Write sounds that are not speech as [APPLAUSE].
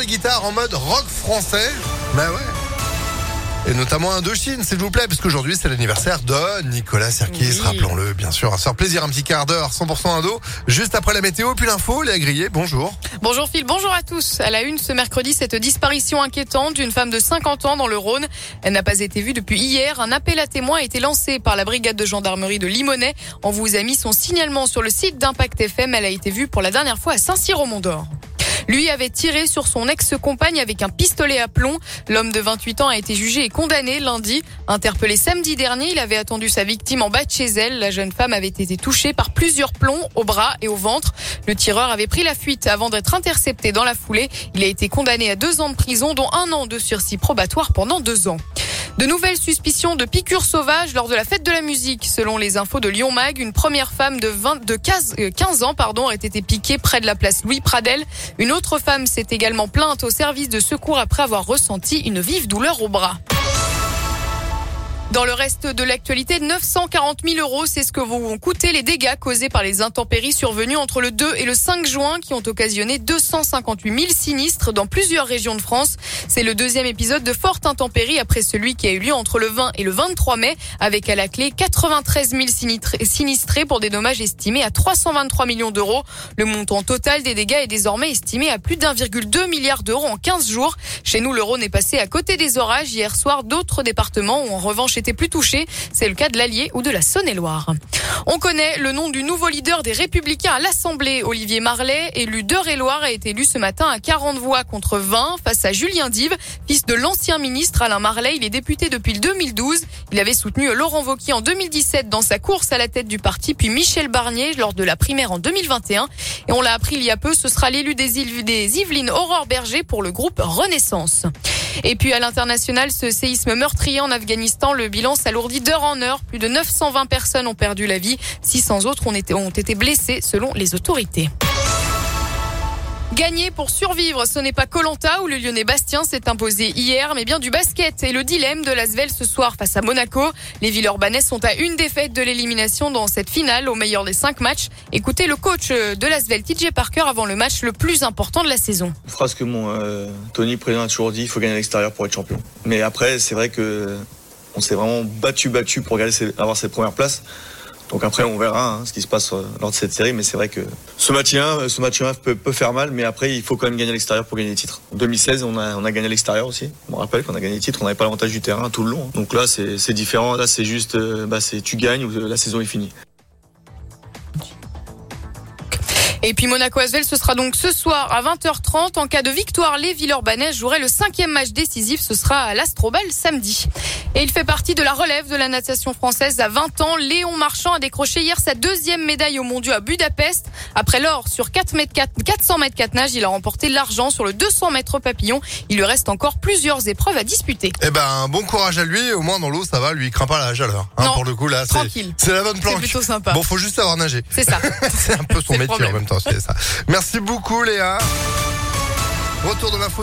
les guitares en mode rock français. Bah ouais. Et notamment Indochine, s'il vous plaît, parce qu'aujourd'hui c'est l'anniversaire de Nicolas Sirkis, Oui. rappelons-le, bien sûr. Un faire plaisir, un petit quart d'heure, 100% Indo. Juste après la météo, puis l'info, Léa Grillé, bonjour. Bonjour Phil, bonjour à tous. À la une ce mercredi, cette disparition inquiétante d'une femme de 50 ans dans le Rhône. Elle n'a pas été vue depuis hier. Un appel à témoins a été lancé par la brigade de gendarmerie de Limonest. On vous a mis son signalement sur le site d'Impact FM. Elle a été vue pour la dernière fois à Saint-Cyr-au-Mont-d'Or. Lui avait tiré sur son ex-compagne avec un pistolet à plomb. L'homme de 28 ans a été jugé et condamné lundi. Interpellé samedi dernier, il avait attendu sa victime en bas de chez elle. La jeune femme avait été touchée par plusieurs plombs au bras et au ventre. Le tireur avait pris la fuite avant d'être intercepté dans la foulée. Il a été condamné à deux ans de prison, dont un an de sursis probatoire pendant deux ans. De nouvelles suspicions de piqûres sauvages lors de la fête de la musique. Selon les infos de Lyon Mag, une première femme de, 20, de 15, euh, 15 ans pardon, a été piquée près de la place Louis Pradel. Une autre femme s'est également plainte au service de secours après avoir ressenti une vive douleur au bras. Dans le reste de l'actualité, 940 000 euros, c'est ce que vont coûter les dégâts causés par les intempéries survenues entre le 2 et le 5 juin qui ont occasionné 258 000 sinistres dans plusieurs régions de France. C'est le deuxième épisode de forte intempérie après celui qui a eu lieu entre le 20 et le 23 mai avec à la clé 93 000 sinistrés- pour des dommages estimés à 323 millions d'euros. Le montant total des dégâts est désormais estimé à plus d'1,2 milliard d'euros en 15 jours. Chez nous, le Rhône est passé à côté des orages. Hier soir, d'autres départements ont en revanche été plus touchés. C'est le cas de l'Allier ou de la Saône-et-Loire. On connaît le nom du nouveau leader des Républicains à l'Assemblée. Olivier Marlet, élu d'Eure-et-Loire, a été élu ce matin à 40 voix contre 20 face à Julien Dive, fils de l'ancien ministre Alain Marlet. Il est député depuis le 2012. Il avait soutenu Laurent Wauquiez en 2017 dans sa course à la tête du parti, puis Michel Barnier lors de la primaire en 2021. Et on l'a appris il y a peu, ce sera l'élu des, Yves- des Yvelines Aurore Berger pour le groupe Renaissance. Et puis à l'international, ce séisme meurtrier en Afghanistan, le bilan s'alourdit d'heure en heure. Plus de 920 personnes ont perdu la vie. 600 autres ont été, ont été blessées selon les autorités. Gagner pour survivre, ce n'est pas Colanta où le Lyonnais Bastien s'est imposé hier, mais bien du basket et le dilemme de l'Asvel ce soir face à Monaco. Les Villeurbanais sont à une défaite de l'élimination dans cette finale au meilleur des cinq matchs. Écoutez le coach de l'Asvel, TJ Parker, avant le match le plus important de la saison. Une phrase que mon euh, Tony président a toujours dit, il faut gagner à l'extérieur pour être champion. Mais après, c'est vrai que on s'est vraiment battu, battu pour garder ses- avoir cette première place. Donc après, on verra hein, ce qui se passe euh, lors de cette série. Mais c'est vrai que ce match 1, ce match 1 peut, peut faire mal, mais après, il faut quand même gagner à l'extérieur pour gagner les titres. En 2016, on a, on a gagné à l'extérieur aussi. Me rappelle qu'on a gagné les titres, on n'avait pas l'avantage du terrain tout le long. Donc là, c'est c'est différent. Là, c'est juste, euh, bah, c'est tu gagnes ou la saison est finie. Et puis Monaco Asvel, ce sera donc ce soir à 20h30. En cas de victoire, les Villeurbanais joueraient le cinquième match décisif. Ce sera à l'Astrobal samedi. Et il fait partie de la relève de la natation française à 20 ans. Léon Marchand a décroché hier sa deuxième médaille au mondiaux à Budapest. Après l'or sur 4 mètres 4, 400 mètres 4 nages, il a remporté l'argent sur le 200 mètres papillon. Il lui reste encore plusieurs épreuves à disputer. Eh ben, bon courage à lui, au moins dans l'eau, ça va, lui, il craint pas la chaleur. Hein, Non, pour le coup, là, c'est, tranquille. c'est la bonne C'est planque. plutôt sympa. Bon, faut juste savoir nager. C'est ça. [LAUGHS] c'est un peu son C'est métier en même temps, Merci beaucoup, Léa. Retour de l'info.